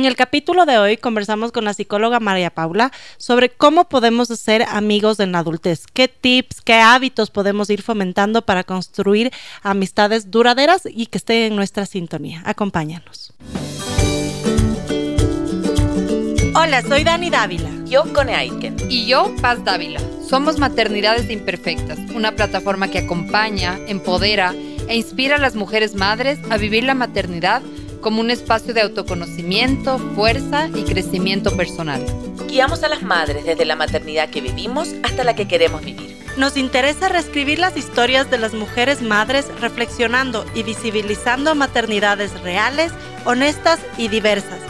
En el capítulo de hoy conversamos con la psicóloga María Paula sobre cómo podemos ser amigos en la adultez, qué tips, qué hábitos podemos ir fomentando para construir amistades duraderas y que estén en nuestra sintonía. Acompáñanos. Hola, soy Dani Dávila. Yo, Cone Aiken. Y yo, Paz Dávila. Somos Maternidades Imperfectas, una plataforma que acompaña, empodera e inspira a las mujeres madres a vivir la maternidad como un espacio de autoconocimiento, fuerza y crecimiento personal. Guiamos a las madres desde la maternidad que vivimos hasta la que queremos vivir. Nos interesa reescribir las historias de las mujeres madres reflexionando y visibilizando maternidades reales, honestas y diversas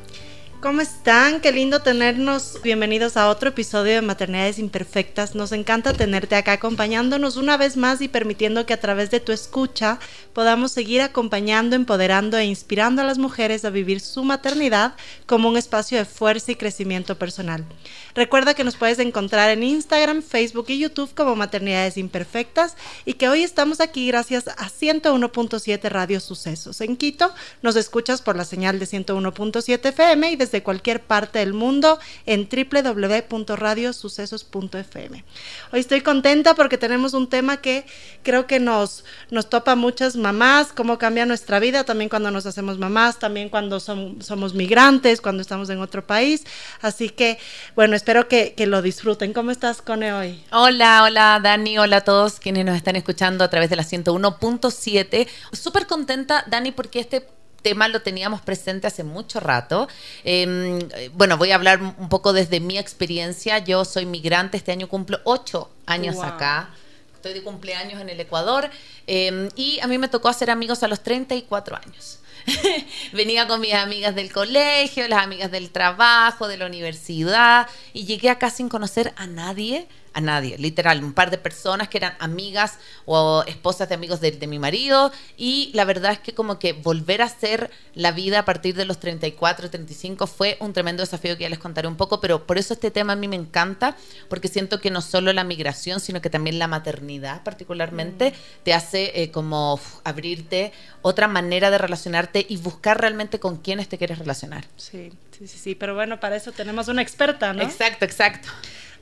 ¿Cómo están? Qué lindo tenernos. Bienvenidos a otro episodio de Maternidades Imperfectas. Nos encanta tenerte acá acompañándonos una vez más y permitiendo que a través de tu escucha podamos seguir acompañando, empoderando e inspirando a las mujeres a vivir su maternidad como un espacio de fuerza y crecimiento personal. Recuerda que nos puedes encontrar en Instagram, Facebook y YouTube como Maternidades Imperfectas y que hoy estamos aquí gracias a 101.7 Radio Sucesos. En Quito nos escuchas por la señal de 101.7 FM y desde de cualquier parte del mundo en www.radiosucesos.fm. Hoy estoy contenta porque tenemos un tema que creo que nos, nos topa muchas mamás, cómo cambia nuestra vida también cuando nos hacemos mamás, también cuando somos migrantes, cuando estamos en otro país. Así que, bueno, espero que, que lo disfruten. ¿Cómo estás, Cone, hoy? Hola, hola, Dani, hola a todos quienes nos están escuchando a través de la 101.7. Súper contenta, Dani, porque este tema lo teníamos presente hace mucho rato. Em, bueno, voy a hablar un poco desde mi experiencia. Yo soy migrante, este año cumplo ocho años acá. Estoy de cumpleaños en el Ecuador em, y a mí me tocó hacer amigos a los 34 años. Venía con mis amigas del colegio, las amigas del trabajo, de la universidad y llegué acá sin conocer a nadie a nadie, literal, un par de personas que eran amigas o esposas de amigos de, mi marido y la verdad es que como que volver a hacer la vida a partir de los 34, 35 fue un tremendo desafío que ya les contaré un poco, pero por eso este tema a mí me encanta, porque siento que no solo la migración, sino que también la maternidad particularmente mm. te hace eh, como abrirte otra manera de relacionarte y buscar realmente con quiénes te quieres relacionar. Sí, sí, sí, sí, pero bueno, para eso tenemos una experta, ¿no? Exacto, exacto.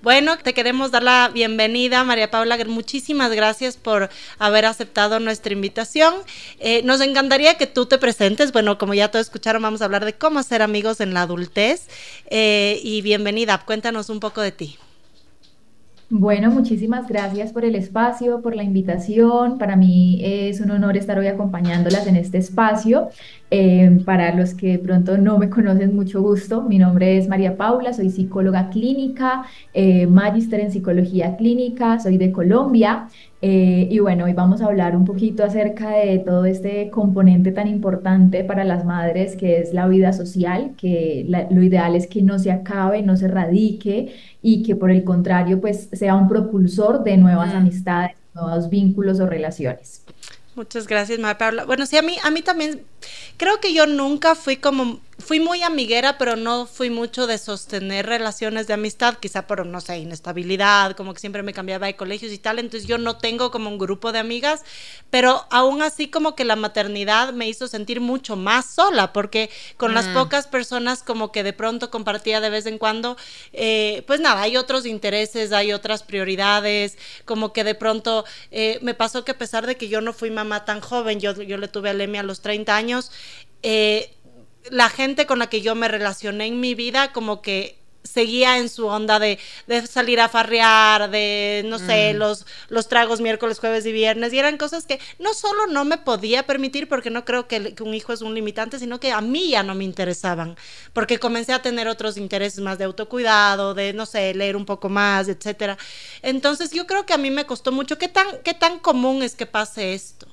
Bueno, te queremos dar la bienvenida, María Paula. Muchísimas gracias por haber aceptado nuestra invitación. Eh, nos encantaría que tú te presentes. Bueno, como ya todos escucharon, vamos a hablar de cómo ser amigos en la adultez. Eh, y bienvenida, cuéntanos un poco de ti. Bueno, muchísimas gracias por el espacio, por la invitación. Para mí es un honor estar hoy acompañándolas en este espacio. Eh, para los que de pronto no me conocen, mucho gusto. Mi nombre es María Paula, soy psicóloga clínica, eh, magíster en psicología clínica, soy de Colombia. Eh, y bueno, hoy vamos a hablar un poquito acerca de todo este componente tan importante para las madres que es la vida social, que lo ideal es que no se acabe, no se radique y que por el contrario pues sea un propulsor de nuevas amistades, nuevos vínculos o relaciones. Muchas gracias, María Paula. Bueno, sí, a mí, a mí también, creo que yo nunca fui como fui muy amiguera, pero no fui mucho de sostener relaciones de amistad, quizá por, no sé, inestabilidad, como que siempre me cambiaba de colegios y tal, entonces yo no tengo como un grupo de amigas, pero aún así como que la maternidad me hizo sentir mucho más sola, porque con las mm. pocas personas como que de pronto compartía de vez en cuando, eh, pues nada, hay otros intereses, hay otras prioridades, como que de pronto eh, me pasó que a pesar de que yo no fui mamá tan joven, yo, yo le tuve a Lemi a los 30 años, eh, la gente con la que yo me relacioné en mi vida como que seguía en su onda de, salir a farrear, de, no sé, mm. los, los tragos miércoles, jueves y viernes, y eran cosas que no solo no me podía permitir, porque no creo que, un hijo es un limitante, sino que a mí ya no me interesaban, porque comencé a tener otros intereses más de autocuidado, de, no sé, leer un poco más, etcétera. Entonces yo creo que a mí me costó mucho. ¿Qué tan, qué tan común es que pase esto?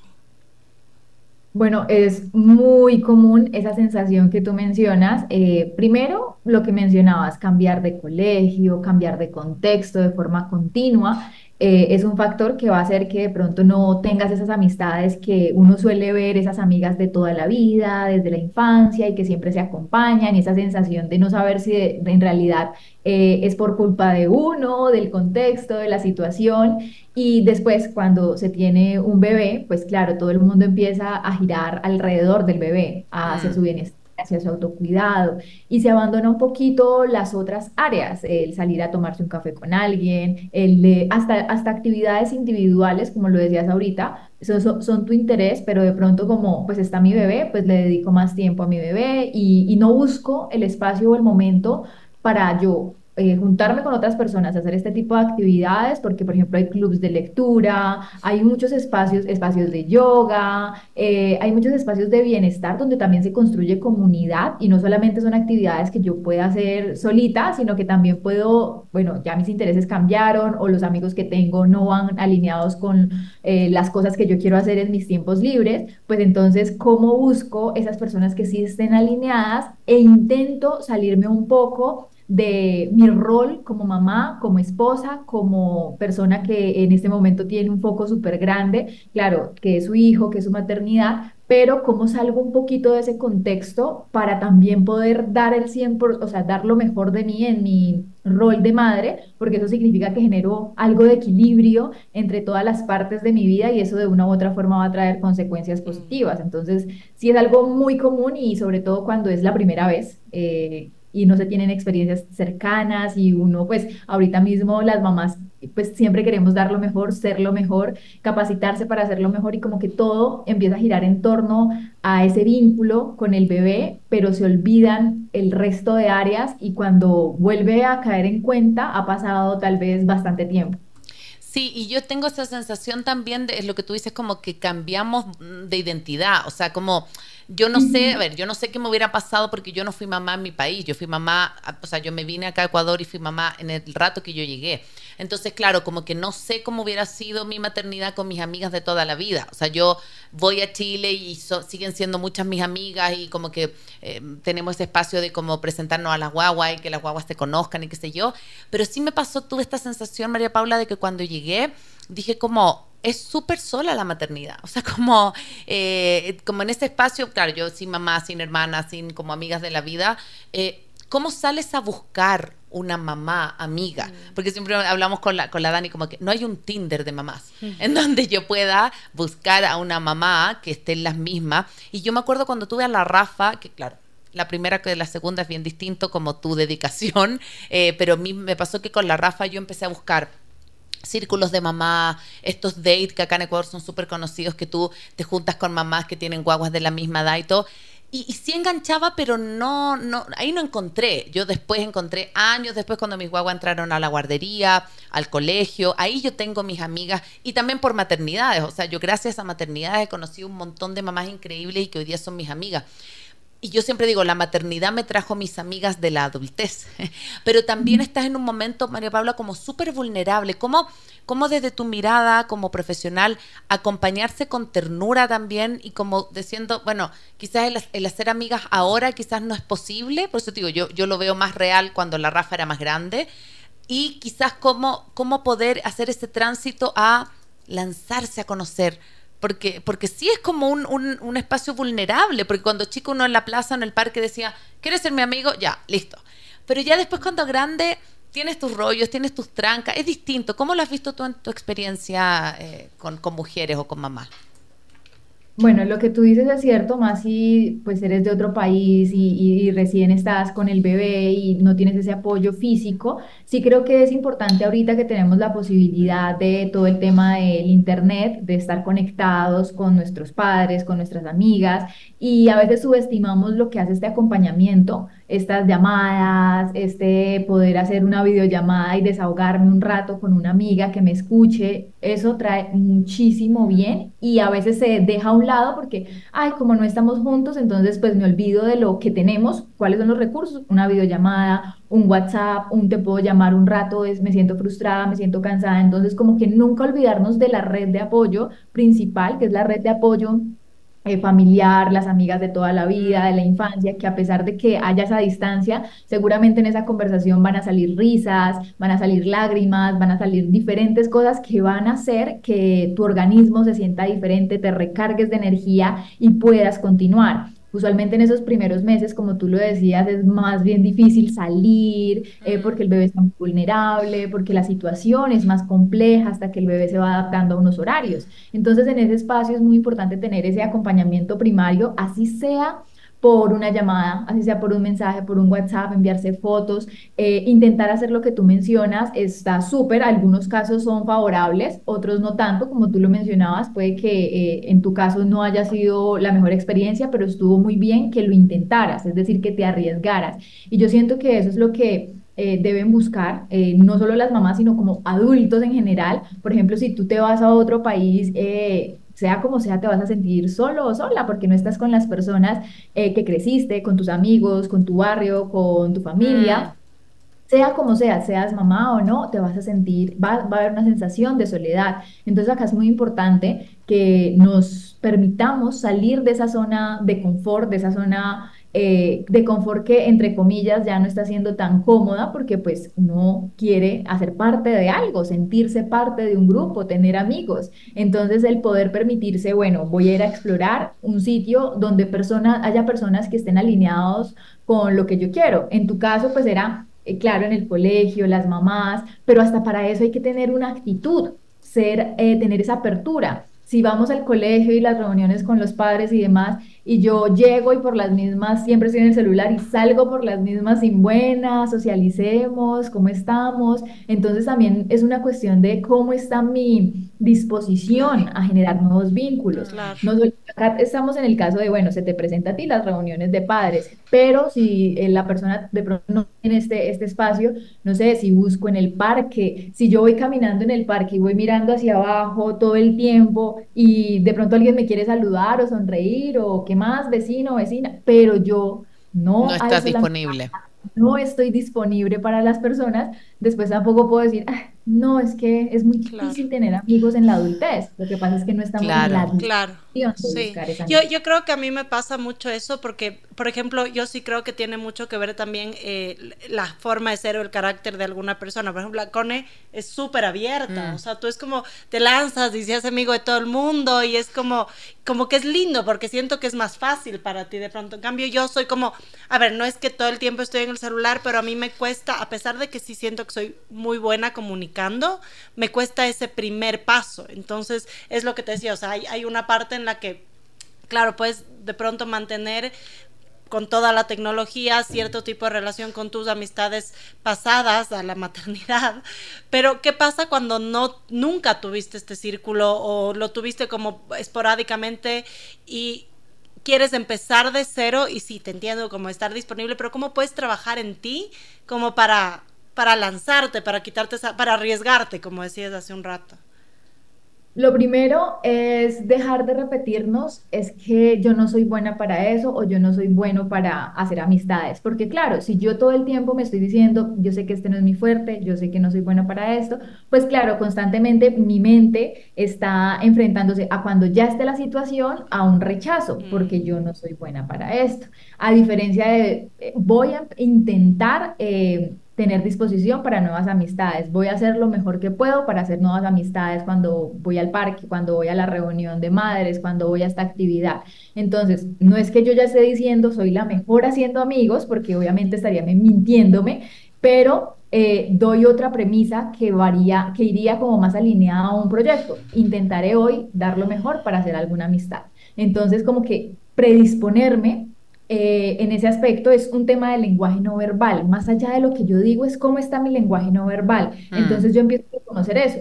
Bueno, es muy común esa sensación que tú mencionas. Eh, primero, lo que mencionabas, cambiar de colegio, cambiar de contexto de forma continua. Eh, es un factor que va a hacer que de pronto no tengas esas amistades que uno suele ver, esas amigas de toda la vida, desde la infancia y que siempre se acompañan y esa sensación de no saber si en realidad eh, es por culpa de uno, del contexto, de la situación. Y después, cuando se tiene un bebé, pues claro, todo el mundo empieza a girar alrededor del bebé, a hacer su bienestar hacia su autocuidado y se abandona un poquito las otras áreas, el salir a tomarse un café con alguien, el hasta, hasta actividades individuales, como lo decías ahorita, son, son, tu interés, pero de pronto como pues está mi bebé, pues le dedico más tiempo a mi bebé y no busco el espacio o el momento para yo eh, juntarme con otras personas, hacer este tipo de actividades, porque por ejemplo hay clubes de lectura, hay muchos espacios, espacios de yoga, eh, hay muchos espacios de bienestar donde también se construye comunidad y no solamente son actividades que yo pueda hacer solita, sino que también puedo, bueno, ya mis intereses cambiaron o los amigos que tengo no van alineados con eh, las cosas que yo quiero hacer en mis tiempos libres, pues entonces, ¿cómo busco esas personas que sí estén alineadas e intento salirme un poco? De mi rol como mamá, como esposa, como persona que en este momento tiene un foco súper grande, claro, que es su hijo, que es su maternidad, pero cómo salgo un poquito de ese contexto para también poder dar el 100%, o sea, dar lo mejor de mí en mi rol de madre, porque eso significa que genero algo de equilibrio entre todas las partes de mi vida y eso de una u otra forma va a traer consecuencias positivas. Entonces, sí es algo muy común y sobre todo cuando es la primera vez. Eh, y no se tienen experiencias cercanas y uno pues ahorita mismo las mamás pues siempre queremos dar lo mejor, ser lo mejor, capacitarse para hacer lo mejor y como que todo empieza a girar en torno a ese vínculo con el bebé, pero se olvidan el resto de áreas y cuando vuelve a caer en cuenta ha pasado tal vez bastante tiempo. Sí, y yo tengo esa sensación también de es lo que tú dices, como que cambiamos de identidad, o sea, como yo no sé, a ver, yo no sé qué me hubiera pasado porque yo no fui mamá en mi país, yo fui mamá, o sea, yo me vine acá a Ecuador y fui mamá en el rato que yo llegué. Entonces, claro, como que no sé cómo hubiera sido mi maternidad con mis amigas de toda la vida. O sea, yo voy a Chile y siguen siendo muchas mis amigas y como que eh, tenemos ese espacio de como presentarnos a las guaguas y que las guaguas te conozcan y qué sé yo. Pero sí me pasó, tuve esta sensación, María Paula, de que cuando llegué, dije como, es súper sola la maternidad. O sea, como, eh, como en ese espacio, claro, yo sin mamá, sin hermana, sin como amigas de la vida, eh, ¿cómo sales a buscar una mamá amiga? Mm. Porque siempre hablamos con la, con la Dani como que no hay un Tinder de mamás en donde yo pueda buscar a una mamá que esté en las mismas. Y yo me acuerdo cuando tuve a la Rafa, que claro, la primera que la segunda es bien distinto como tu dedicación, eh, pero a mí me pasó que con la Rafa yo empecé a buscar círculos de mamá, estos dates que acá en Ecuador son súper conocidos, que tú te juntas con mamás que tienen guaguas de la misma edad y todo. Y, sí enganchaba, pero no, no, ahí no encontré. Yo después encontré, años después, cuando mis guaguas entraron a la guardería, al colegio, ahí yo tengo mis amigas y también por maternidades. O sea, yo gracias a maternidades he conocido un montón de mamás increíbles y que hoy día son mis amigas y yo siempre digo, la maternidad me trajo mis amigas de la adultez, pero también estás en un momento, María Paula, como súper vulnerable. ¿Cómo, ¿Cómo, desde tu mirada como profesional acompañarse con ternura también y como diciendo, bueno, quizás el, hacer amigas ahora quizás no es posible, por eso te digo, yo, yo lo veo más real cuando la Rafa era más grande, y quizás cómo, cómo poder hacer ese tránsito a lanzarse a conocer porque, porque sí es como un, un, espacio vulnerable, porque cuando chico uno en la plaza, en el parque decía, ¿quieres ser mi amigo? Ya, listo. Pero ya después cuando grande tienes tus rollos, tienes tus trancas, es distinto. ¿Cómo lo has visto tú en tu experiencia eh, con, con mujeres o con mamás? Bueno, lo que tú dices es cierto, más si pues eres de otro país y, recién estás con el bebé y no tienes ese apoyo físico. Sí creo que es importante ahorita que tenemos la posibilidad de todo el tema del internet, de estar conectados con nuestros padres, con nuestras amigas y a veces subestimamos lo que hace este acompañamiento estas llamadas, este poder hacer una videollamada y desahogarme un rato con una amiga que me escuche, eso trae muchísimo bien y a veces se deja a un lado porque, ay, como no estamos juntos, entonces pues me olvido de lo que tenemos, cuáles son los recursos, una videollamada, un WhatsApp, un te puedo llamar un rato, es me siento frustrada, me siento cansada, entonces como que nunca olvidarnos de la red de apoyo principal, que es la red de apoyo eh, familiar, las amigas de toda la vida, de la infancia, que a pesar de que haya esa distancia, seguramente en esa conversación van a salir risas, van a salir lágrimas, van a salir diferentes cosas que van a hacer que tu organismo se sienta diferente, te recargues de energía y puedas continuar. Usualmente en esos primeros meses, como tú lo decías, es más bien difícil salir eh, porque el bebé está muy vulnerable, porque la situación es más compleja hasta que el bebé se va adaptando a unos horarios. Entonces en ese espacio es muy importante tener ese acompañamiento primario, así sea por una llamada, así sea por un mensaje, por un WhatsApp, enviarse fotos, eh, intentar hacer lo que tú mencionas está súper, algunos casos son favorables, otros no tanto, como tú lo mencionabas, puede que eh, en tu caso no haya sido la mejor experiencia, pero estuvo muy bien que lo intentaras, es decir, que te arriesgaras. Y yo siento que eso es lo que eh, deben buscar, no solo las mamás, sino como adultos en general. Por ejemplo, si tú te vas a otro país, sea como sea, te vas a sentir solo o sola porque no estás con las personas eh, que creciste, con tus amigos, con tu barrio, con tu familia. Mm. Sea como sea, seas mamá o no, te vas a sentir, va, va a haber una sensación de soledad. Entonces acá es muy importante que nos permitamos salir de esa zona de confort, de esa zona eh, de confort que, entre comillas, ya no está siendo tan cómoda porque pues uno quiere hacer parte de algo, sentirse parte de un grupo, tener amigos. Entonces el poder permitirse, bueno, voy a ir a explorar un sitio donde persona, haya personas que estén alineados con lo que yo quiero. En tu caso, pues era, eh, claro, en el colegio, las mamás, pero hasta para eso hay que tener una actitud, ser, eh, tener esa apertura. Si vamos al colegio y las reuniones con los padres y demás, y yo llego y por las mismas, siempre estoy en el celular y salgo por las mismas sin buenas, socialicemos, cómo estamos. Entonces también es una cuestión de cómo está mi disposición a generar nuevos vínculos. No, acá estamos en el caso de, bueno, se te presenta a ti las reuniones de padres, pero si eh, la persona de pronto no tiene este, este espacio, no sé, si busco en el parque, si yo voy caminando en el parque y voy mirando hacia abajo todo el tiempo y de pronto alguien me quiere saludar o sonreír o que más, vecino, vecina, pero yo no... No estás disponible. No estoy disponible para las personas, después tampoco puedo decir, ah, no, es que es muy difícil tener amigos en la adultez. Lo que pasa es que no estamos en la Claro. Sí. Yo, yo creo que a mí me pasa mucho eso porque, por ejemplo, yo sí creo que tiene mucho que ver también eh, la forma de ser o el carácter de alguna persona. Por ejemplo, la Cone es súper abierta. Mm. O sea, tú es como te lanzas y seas amigo de todo el mundo y es como, como que es lindo porque siento que es más fácil para ti de pronto. En cambio, yo soy como, a ver, no es que todo el tiempo estoy en el celular, pero a mí me cuesta, a pesar de que sí siento que soy muy buena comunicando me cuesta ese primer paso. Entonces, es lo que te decía, o sea, hay, hay una parte en la que, claro, puedes de pronto mantener con toda la tecnología, cierto tipo de relación con tus amistades pasadas a la maternidad. Pero ¿qué pasa cuando no nunca tuviste este círculo o lo tuviste como esporádicamente y quieres empezar de cero y sí, te entiendo como estar disponible, pero ¿cómo puedes trabajar en ti como para para lanzarte, para quitarte, para arriesgarte, como decías hace un rato? Lo primero es dejar de repetirnos, es que yo no soy buena para eso o yo no soy bueno para hacer amistades, porque claro, si yo todo el tiempo me estoy diciendo, yo sé que este no es mi fuerte, yo sé que no soy buena para esto, pues claro, constantemente mi mente está enfrentándose a cuando ya esté la situación a un rechazo, porque yo no soy buena para esto. A diferencia de, eh, voy a intentar... Eh, tener disposición para nuevas amistades. Voy a hacer lo mejor que puedo para hacer nuevas amistades cuando voy al parque, cuando voy a la reunión de madres, cuando voy a esta actividad. Entonces, no es que yo ya esté diciendo soy la mejor haciendo amigos, porque obviamente estaría mintiéndome, pero eh, doy otra premisa que varía, que iría como más alineada a un proyecto. Intentaré hoy dar lo mejor para hacer alguna amistad. Entonces, como que predisponerme eh, en ese aspecto es un tema de lenguaje no verbal. Más allá de lo que yo digo es cómo está mi lenguaje no verbal. Mm. Entonces yo empiezo a conocer eso.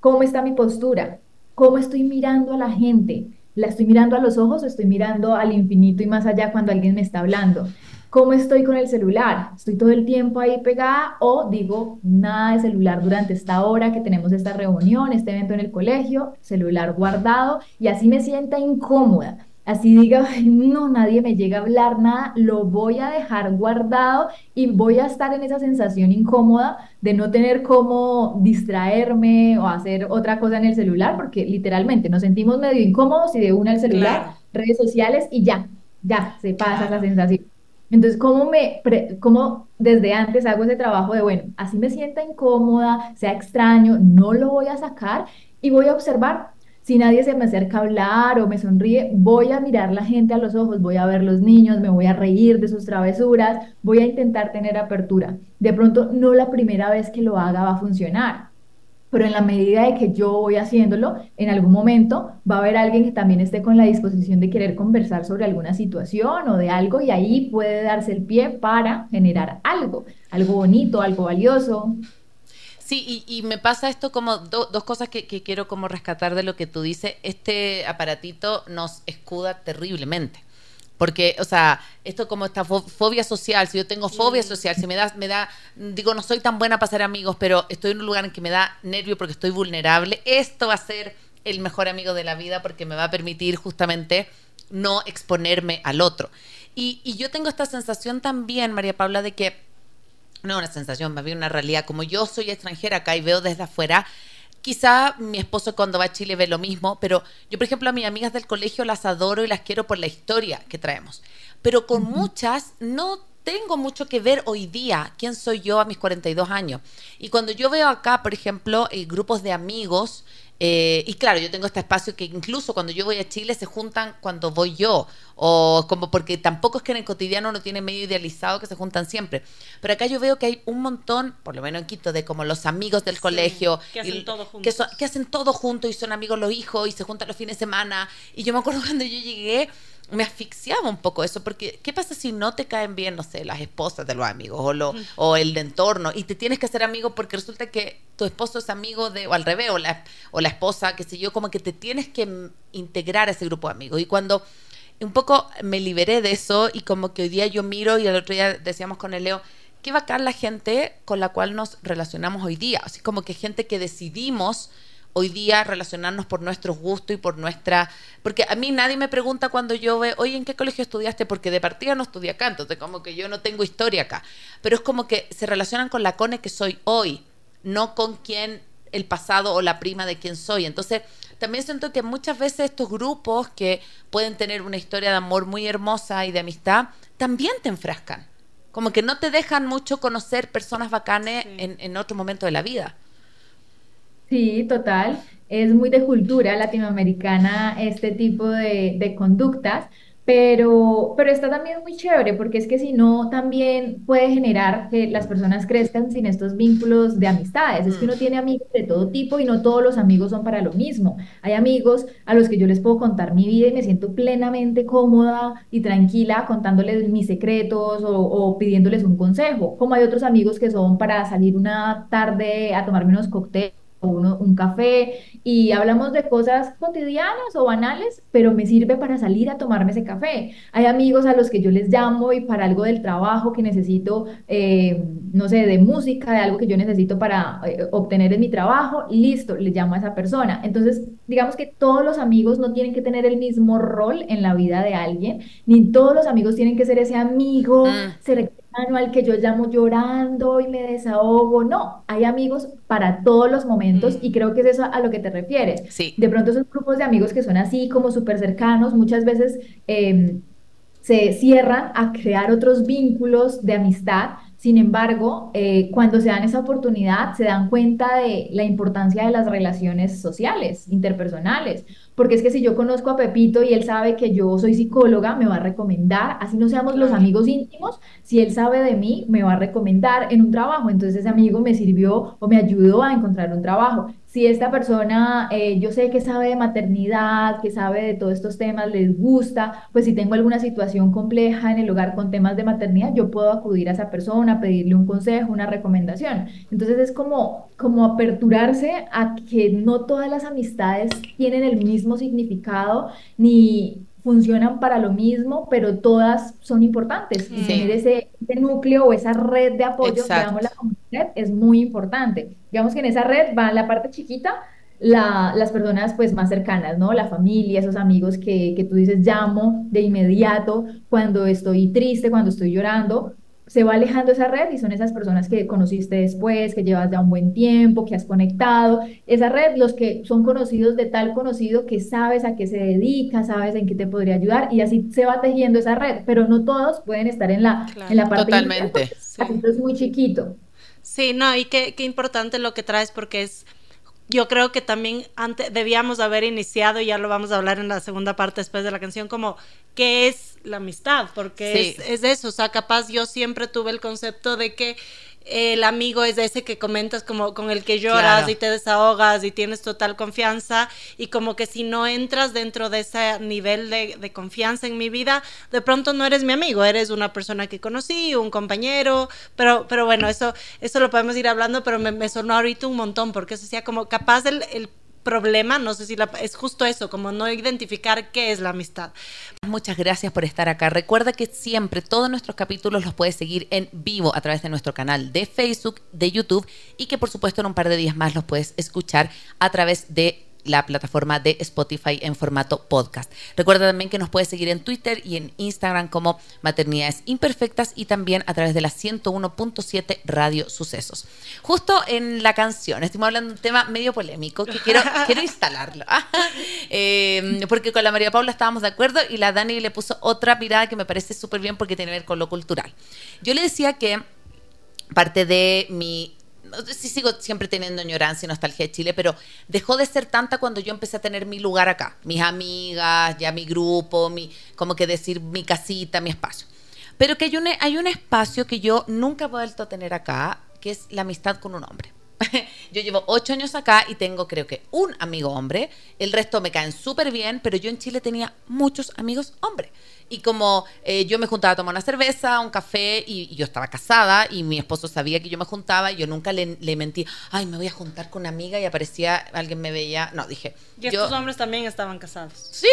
¿Cómo está mi postura? ¿Cómo estoy mirando a la gente? ¿La estoy mirando a los ojos o estoy mirando al infinito y más allá cuando alguien me está hablando? ¿Cómo estoy con el celular? ¿Estoy todo el tiempo ahí pegada o digo nada de celular durante esta hora que tenemos esta reunión, este evento en el colegio, celular guardado y así me sienta incómoda? Así diga, no, nadie me llega a hablar nada, lo voy a dejar guardado y voy a estar en esa sensación incómoda de no tener cómo distraerme o hacer otra cosa en el celular, porque literalmente nos sentimos medio incómodos y de una el celular redes sociales y ya, ya se pasa esa sensación. Entonces, ¿cómo, me, ¿cómo desde antes hago ese trabajo de, bueno, así me sienta incómoda, sea extraño, no lo voy a sacar y voy a observar? Si nadie se me acerca a hablar o me sonríe, voy a mirar la gente a los ojos, voy a ver los niños, me voy a reír de sus travesuras, voy a intentar tener apertura. De pronto, no la primera vez que lo haga va a funcionar, pero en la medida de que yo voy haciéndolo, en algún momento va a haber alguien que también esté con la disposición de querer conversar sobre alguna situación o de algo y ahí puede darse el pie para generar algo, algo bonito, algo valioso. Sí, y, me pasa esto como dos cosas que, que, quiero como rescatar de lo que tú dices. Este aparatito nos escuda terriblemente. Porque, o sea, esto como esta fobia social, si yo tengo fobia social, si me da, me da, digo, no soy tan buena para ser amigos, pero estoy en un lugar en que me da nervio porque estoy vulnerable, esto va a ser el mejor amigo de la vida porque me va a permitir justamente no exponerme al otro. Y, y yo tengo esta sensación también, María Paula, de que, no una sensación, más bien una realidad, como yo soy extranjera acá y veo desde afuera, Quizá mi esposo cuando va a Chile ve lo mismo, pero yo, por ejemplo, a mis amigas del colegio las adoro y las quiero por la historia que traemos. Pero con muchas no tengo mucho que ver hoy día, quién soy yo a mis 42 años. Y cuando yo veo acá, por ejemplo, eh, grupos de amigos eh, y claro, yo tengo este espacio que incluso cuando yo voy a Chile se juntan cuando voy yo, o como porque tampoco es que en el cotidiano no tiene medio idealizado que se juntan siempre. Pero acá yo veo que hay un montón, por lo menos en Quito, de como los amigos del colegio. Que hacen todo juntos. Que, que hacen todo juntos y son amigos los hijos y se juntan los fines de semana. Y yo me acuerdo cuando yo llegué, me asfixiaba un poco eso, porque ¿qué pasa si no te caen bien, no sé, las esposas de los amigos o, lo, o el entorno y te tienes que hacer amigo porque resulta que tu esposo es amigo de, o al revés, o la, o la esposa, qué sé yo, como que te tienes que integrar a ese grupo de amigos. Y cuando un poco me liberé de eso y como que hoy día yo miro y el otro día decíamos con el Leo, qué bacán la gente con la cual nos relacionamos hoy día, así como que gente que decidimos hoy día relacionarnos por nuestros gustos y por nuestra... Porque a mí nadie me pregunta cuando yo veo, oye, ¿en qué colegio estudiaste? Porque de partida no estudié acá, entonces como que yo no tengo historia acá. Pero es como que se relacionan con la cone que soy hoy, no con quién el pasado o la prima de quién soy. Entonces, también siento que muchas veces estos grupos que pueden tener una historia de amor muy hermosa y de amistad, también te enfrascan. Como que no te dejan mucho conocer personas bacanes en, en otro momento de la vida. Sí, total. Es muy de cultura latinoamericana este tipo de, de conductas, pero, pero está también muy chévere porque es que si no, también puede generar que las personas crezcan sin estos vínculos de amistades. Es que uno mm. tiene amigos de todo tipo y no todos los amigos son para lo mismo. Hay amigos a los que yo les puedo contar mi vida y me siento plenamente cómoda y tranquila contándoles mis secretos o, o pidiéndoles un consejo, como hay otros amigos que son para salir una tarde a tomarme unos cócteles uno, un café y hablamos de cosas cotidianas o banales, pero me sirve para salir a tomarme ese café. Hay amigos a los que yo les llamo y para algo del trabajo que necesito, eh, no sé, de música, de algo que yo necesito para eh, obtener en mi trabajo, listo, le llamo a esa persona. Entonces, digamos que todos los amigos no tienen que tener el mismo rol en la vida de alguien, ni todos los amigos tienen que ser ese amigo al que yo llamo llorando y me desahogo. No, hay amigos para todos los momentos y mm. creo que es eso a lo que te refieres. Sí. De pronto esos grupos de amigos que son así como súper cercanos, muchas veces em, se cierran a crear otros vínculos de amistad. Sin embargo, eh, cuando se dan esa oportunidad, se dan cuenta de la importancia de las relaciones sociales, interpersonales. Porque es que si yo conozco a Pepito y él sabe que yo soy psicóloga, me va a recomendar, así no seamos los amigos íntimos, si él sabe de mí, me va a recomendar en un trabajo. Entonces ese amigo me sirvió o me ayudó a encontrar un trabajo si esta persona, eh, yo sé que sabe de maternidad, que sabe de todos estos temas, les gusta, pues si tengo alguna situación compleja en el hogar con temas de maternidad, yo puedo acudir a esa persona, pedirle un consejo, una recomendación. Entonces es como, como aperturarse a que no todas las amistades tienen el mismo significado ni funcionan para lo mismo, pero todas son importantes. Y tener ese, núcleo o esa red de apoyo, digamos, la comunidad, es muy importante. Digamos que en esa red va la parte chiquita, la, las personas pues más cercanas, ¿no? La familia, esos amigos que, que tú dices llamo de inmediato cuando estoy triste, cuando estoy llorando, se va alejando esa red y son esas personas que conociste después, que llevas ya un buen tiempo, que has conectado. Esa red, los que son conocidos de tal conocido que sabes a qué se dedica, sabes en qué te podría ayudar y así se va tejiendo esa red, pero no todos pueden estar en la, en la parte Totalmente. Así es muy chiquito. Sí, no, y qué, qué importante lo que traes porque es yo creo que también antes debíamos haber iniciado, y ya lo vamos a hablar en la segunda parte después de la canción, como qué es la amistad, porque es, es, eso, o sea, capaz yo siempre tuve el concepto de que el amigo es ese que comentas como con el que lloras y te desahogas y tienes total confianza y como que si no entras dentro de ese nivel de, confianza en mi vida, de pronto no eres mi amigo, eres una persona que conocí, un compañero, pero, pero bueno, eso, eso lo podemos ir hablando, pero me, sonó ahorita un montón porque eso sea como capaz el, el problema, no sé si es justo eso, como no identificar qué es la amistad. Muchas gracias por estar acá. Recuerda que siempre todos nuestros capítulos los puedes seguir en vivo a través de nuestro canal de Facebook, de YouTube y que por supuesto en un par de días más los puedes escuchar a través de la plataforma de Spotify en formato podcast. Recuerda también que nos puedes seguir en Twitter y en Instagram como Maternidades Imperfectas y también a través de la 101.7 Radio Sucesos. Justo en la canción, estamos hablando de un tema medio polémico que quiero, quiero instalarlo, em, porque con la María Paula estábamos de acuerdo y la Dani le puso otra mirada que me parece súper bien porque tiene que ver con lo cultural. Yo le decía que parte de mi sí sigo siempre teniendo añoranza y nostalgia de Chile, pero dejó de ser tanta cuando yo empecé a tener mi lugar acá, mis amigas, ya mi grupo, mi, como que decir mi casita, mi espacio. Pero que hay un, hay un espacio que yo nunca he vuelto a tener acá, que es la amistad con un hombre. yo llevo ocho años acá y tengo creo que un amigo hombre, el resto me caen súper bien, pero yo en Chile tenía muchos amigos hombres. Y como eh, yo me juntaba a tomar una cerveza, un café, y, yo estaba casada y mi esposo sabía que yo me juntaba, y yo nunca le, mentí, ay, me voy a juntar con una amiga y aparecía, alguien me veía. No, dije. Y estos hombres también estaban casados. Sí,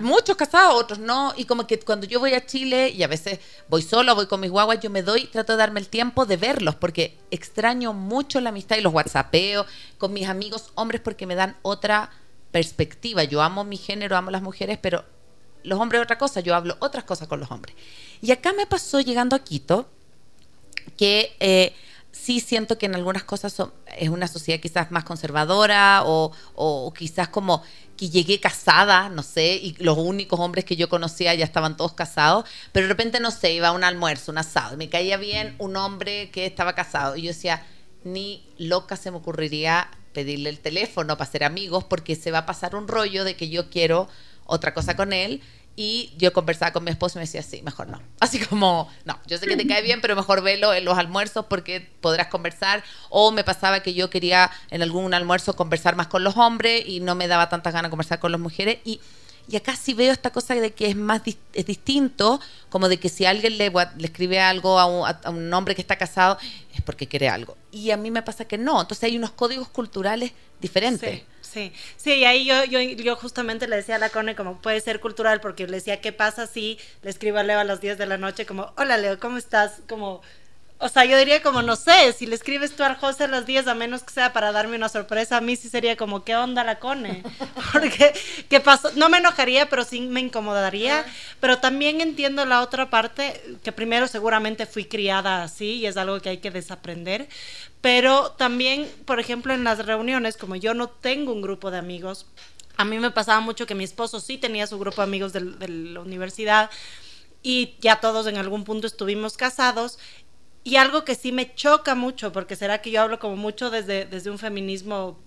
muchos casados, otros no. Y como que cuando yo voy a Chile y a veces voy solo, voy con mis guaguas, yo me doy, trato de darme el tiempo de verlos, porque extraño mucho la amistad y los whatsappeo con mis amigos hombres porque me dan otra perspectiva. Yo amo mi género, amo las mujeres, pero los hombres otra cosa, yo hablo otras cosas con los hombres. Y acá me pasó llegando a Quito que eh, sí siento que en algunas cosas es una sociedad quizás más conservadora o, o, quizás como que llegué casada, no sé, y los únicos hombres que yo conocía ya estaban todos casados, pero de repente, no sé, iba a un almuerzo, un asado, y me caía bien un hombre que estaba casado, y yo decía, ni loca se me ocurriría pedirle el teléfono para ser amigos, porque se va a pasar un rollo de que yo quiero otra cosa con él. Y yo conversaba con mi esposo y me decía, sí, mejor no. Así como, no, yo sé que te cae bien, pero mejor velo en los almuerzos porque podrás conversar. O me pasaba que yo quería en algún almuerzo conversar más con los hombres y no me daba tantas ganas de conversar con las mujeres. Y, y acá sí veo esta cosa de que es más es distinto, como de que si alguien le, le escribe algo a un, a un hombre que está casado, es porque quiere algo. Y a mí me pasa que no. Entonces hay unos códigos culturales diferentes. Sí, sí, y ahí yo, yo, yo justamente le decía a la Cone como puede ser cultural, porque le decía, ¿qué pasa si le escribo a Leo a las 10 de la noche como, hola Leo, ¿cómo estás? Como, o sea, yo diría como, no sé, si le escribes tú al José a las 10, a menos que sea para darme una sorpresa, a mí sí sería como, ¿qué onda la Cone? Porque, ¿qué pasó? No me enojaría, pero sí me incomodaría. Pero también entiendo la otra parte, que primero seguramente fui criada así y es algo que hay que desaprender. Pero también, por ejemplo, en las reuniones, como yo no tengo un grupo de amigos, a mí me pasaba mucho que mi esposo sí tenía su grupo de amigos de, de la universidad y ya todos en algún punto estuvimos casados. Y algo que sí me choca mucho, porque será que yo hablo como mucho desde, desde un feminismo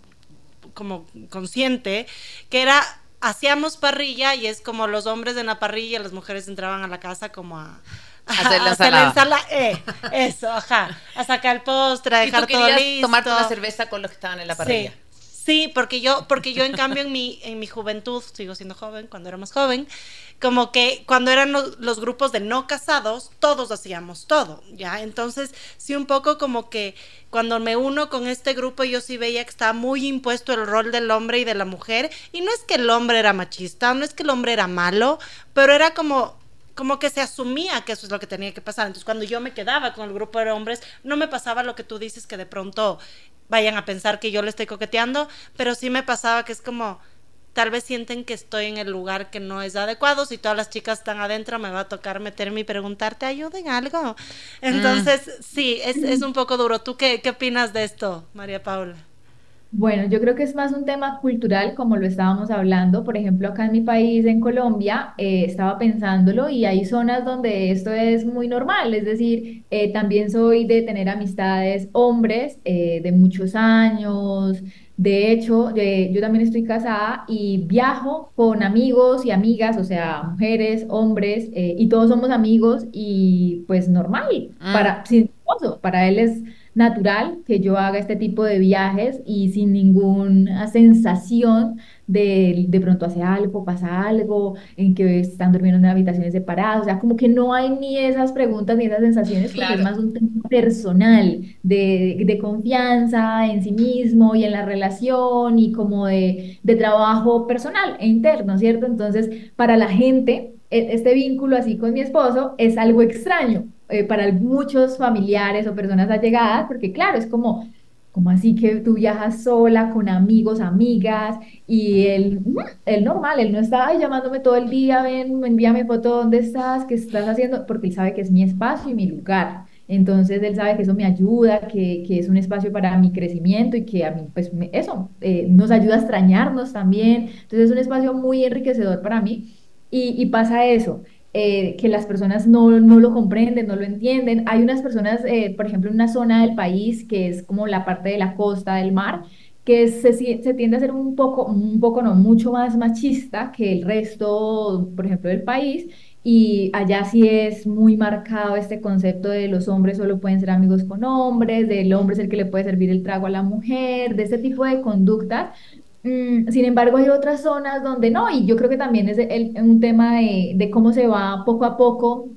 como consciente, que era, hacíamos parrilla y es como los hombres en la parrilla, las mujeres entraban a la casa como a... hacer la ensalada. Eh, eso, ajá. A sacar el postre, a dejar todo listo. tomarte una cerveza con los que estaban en la parrilla. Sí, porque yo, porque yo en cambio en mi, en mi juventud, sigo siendo joven, cuando era más joven, como que cuando eran los, grupos de no casados, todos hacíamos todo, ¿ya? Entonces, sí un poco como que cuando me uno con este grupo, yo sí veía que estaba muy impuesto el rol del hombre y de la mujer, y no es que el hombre era machista, no es que el hombre era malo, pero era como, como que se asumía que eso es lo que tenía que pasar. Entonces, cuando yo me quedaba con el grupo de hombres, no me pasaba lo que tú dices, que de pronto vayan a pensar que yo le estoy coqueteando, pero sí me pasaba que es como, tal vez sienten que estoy en el lugar que no es adecuado. Si todas las chicas están adentro, me va a tocar meterme y preguntarte, ¿ayuden algo? Entonces, sí, es, es un poco duro. ¿Tú qué, qué opinas de esto, María Paula? Bueno, yo creo que es más un tema cultural, como lo estábamos hablando. Por ejemplo, acá en mi país, en Colombia, eh, estaba pensándolo y hay zonas donde esto es muy normal. Es decir, eh, también soy de tener amistades hombres eh, de muchos años. De hecho, yo también estoy casada y viajo con amigos y amigas, o sea, mujeres, hombres, y todos somos amigos y pues normal, Mm. para, sin esposo, para él es natural que yo haga este tipo de viajes y sin ninguna sensación de de pronto hace algo, pasa algo, en que están durmiendo en habitaciones separadas, o sea, como que no hay ni esas preguntas ni esas sensaciones porque es más un tema personal, de, de confianza en sí mismo y en la relación y como de, de trabajo personal e interno, ¿cierto? Entonces, para la gente, e- este vínculo así con mi esposo es algo extraño eh, para muchos familiares o personas allegadas, porque claro, es como, como así que tú viajas sola con amigos, amigas, y él, mm, él normal, él no está "Ay, llamándome todo el día, ven, envíame foto, ¿dónde estás? ¿Qué estás haciendo? Porque él sabe que es mi espacio y mi lugar. Entonces él sabe que eso me ayuda, que, que es un espacio para mi crecimiento y que a mí, pues eso, eh, nos ayuda a extrañarnos también. Entonces es un espacio muy enriquecedor para mí. Y pasa eso, eh, que las personas no, no lo comprenden, no lo entienden. Hay unas personas, eh, por ejemplo, en una zona del país que es como la parte de la costa del mar, que se, tiende a ser un poco, un poco no, mucho más machista que el resto, por ejemplo, del país. Y allá sí es muy marcado este concepto de los hombres solo pueden ser amigos con hombres, del hombre es el que le puede servir el trago a la mujer, de este tipo de conductas sin embargo, hay otras zonas donde no, y yo creo que también es el- un tema de, de cómo se va poco a poco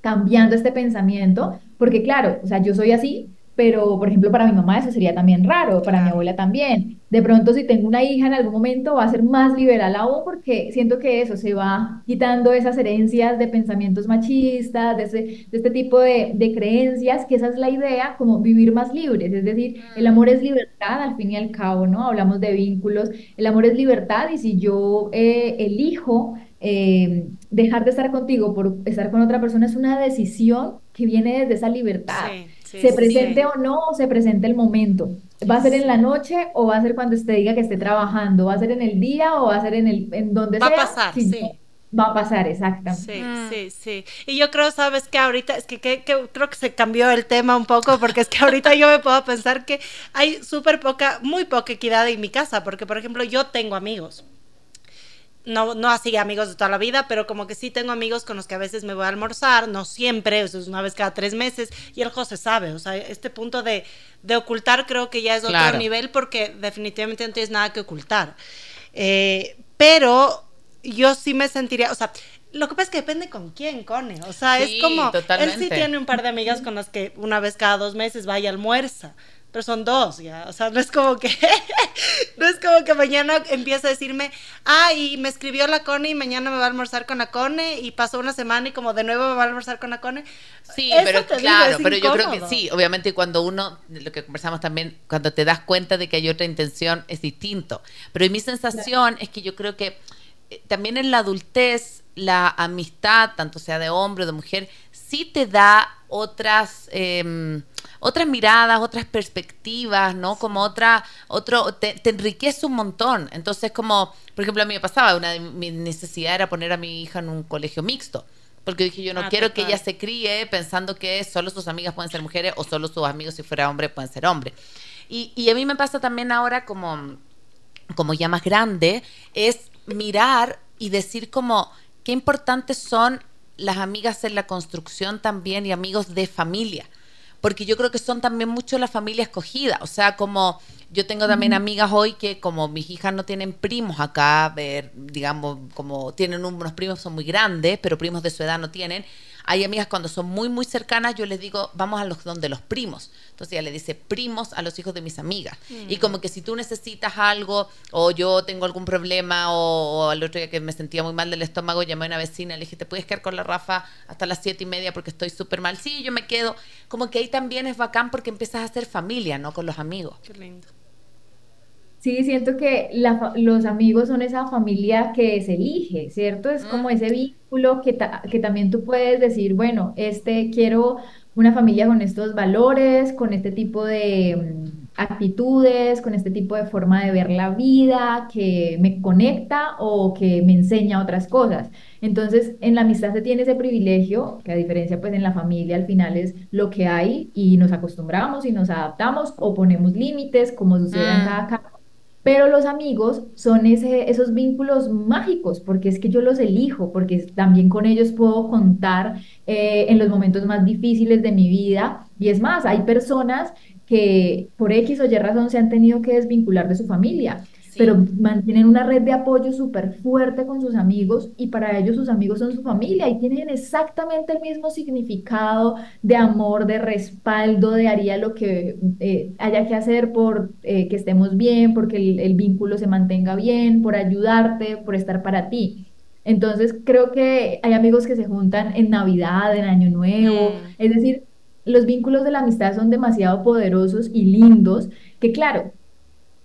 cambiando este pensamiento, porque claro, o sea, yo soy así, pero por ejemplo para mi mamá eso sería también raro, para mi abuela también. De pronto si tengo una hija en algún momento va a ser más liberal aún porque siento que eso se va quitando esas herencias de pensamientos machistas, de, ese- de este tipo de, de creencias, que esa es la idea, como vivir más libres, es decir, el amor es libertad al fin y al cabo, ¿no? Hablamos de vínculos, el amor es libertad y si yo eh, elijo eh, dejar de estar contigo por estar con otra persona es una decisión que viene desde esa libertad. Sí, sí, se sí, presente sí. o no, se presente el momento. ¿Va a ser en la noche o va a ser cuando usted diga que esté trabajando? ¿Va a ser en el día o va a ser en el en donde Va a sea? pasar, Si sí. no, va a pasar, exactamente. Sí, Mm. sí, sí. Y yo creo, sabes que ahorita, es que, que- que creo que se cambió el tema un poco, porque es que ahorita yo me puedo pensar que hay súper poca, muy poca equidad en mi casa, porque por ejemplo yo tengo amigos. No, no así amigos de toda la vida, pero como que sí tengo amigos con los que a veces me voy a almorzar, no siempre, eso es una vez cada tres meses, y el José sabe, o sea, este punto de, de ocultar creo que ya es otro Claro. nivel porque definitivamente no tienes nada que ocultar. Eh, pero yo sí me sentiría, o sea, lo que pasa es que depende con quién, Cone. O sea, Sí, es como, él totalmente. sí tiene un par de amigas con las que una vez cada dos meses va y almuerza. Pero son dos, ya. O sea, no es como que. no es como que mañana empieza a decirme, ah, y me escribió la Cone y mañana me va a almorzar con la Cone. Y pasó una semana y como de nuevo me va a almorzar con la Cone. Sí, Eso pero digo, claro, pero yo creo que sí, obviamente cuando uno, lo que conversamos también, cuando te das cuenta de que hay otra intención es distinto. Pero mi sensación es que yo creo que eh, también en la adultez la amistad, tanto sea de hombre o de mujer, sí te da otras eh, otras miradas, otras perspectivas, ¿no? Como otra, otro, te, te enriquece un montón. Entonces, como, por ejemplo, a mí me pasaba, una de mis necesidades era poner a mi hija en un colegio mixto. Porque dije, yo no Ah, quiero total. que ella se críe pensando que solo sus amigas pueden ser mujeres o solo sus amigos, si fuera hombre, pueden ser hombres. Y, y a mí me pasa también ahora como, como ya más grande, es mirar y decir como qué importantes son las amigas en la construcción también y amigos de familia. Porque yo creo que son también mucho la familia escogida. O sea, como yo tengo también amigas hoy que como mis hijas no tienen primos acá, ver, digamos, como tienen unos primos son muy grandes, pero primos de su edad no tienen. Hay amigas cuando son muy, muy cercanas, yo les digo, vamos a los donde los primos. Entonces ella le dice primos a los hijos de mis amigas. Y como que si tú necesitas algo, o yo tengo algún problema, o, o al otro día que me sentía muy mal del estómago, llamé a una vecina, le dije, ¿te puedes quedar con la Rafa hasta las siete y media porque estoy súper mal? Sí, yo me quedo. Como que ahí también es bacán porque empiezas a hacer familia, ¿no? Con los amigos. Qué lindo. Sí, siento que la los amigos son esa familia que se elige, ¿cierto? Es como ese vínculo que, que también tú puedes decir, bueno, este quiero una familia con estos valores, con este tipo de mm, actitudes, con este tipo de forma de ver la vida, que me conecta o que me enseña otras cosas. Entonces, en la amistad se tiene ese privilegio, que a diferencia, pues en la familia al final es lo que hay y nos acostumbramos y nos adaptamos o ponemos límites, como sucede en cada caso pero los amigos son ese, esos vínculos mágicos, porque es que yo los elijo, porque también con ellos puedo contar eh, en los momentos más difíciles de mi vida. Y es más, hay personas que por X o Y razón se han tenido que desvincular de su familia pero mantienen una red de apoyo súper fuerte con sus amigos y para ellos sus amigos son su familia y tienen exactamente el mismo significado de amor, de respaldo, de haría lo que eh, haya que hacer por eh, que estemos bien, porque el, vínculo se mantenga bien, por ayudarte, por estar para ti. Entonces creo que hay amigos que se juntan en Navidad, en Año Nuevo, mm. es decir, los vínculos de la amistad son demasiado poderosos y lindos que claro,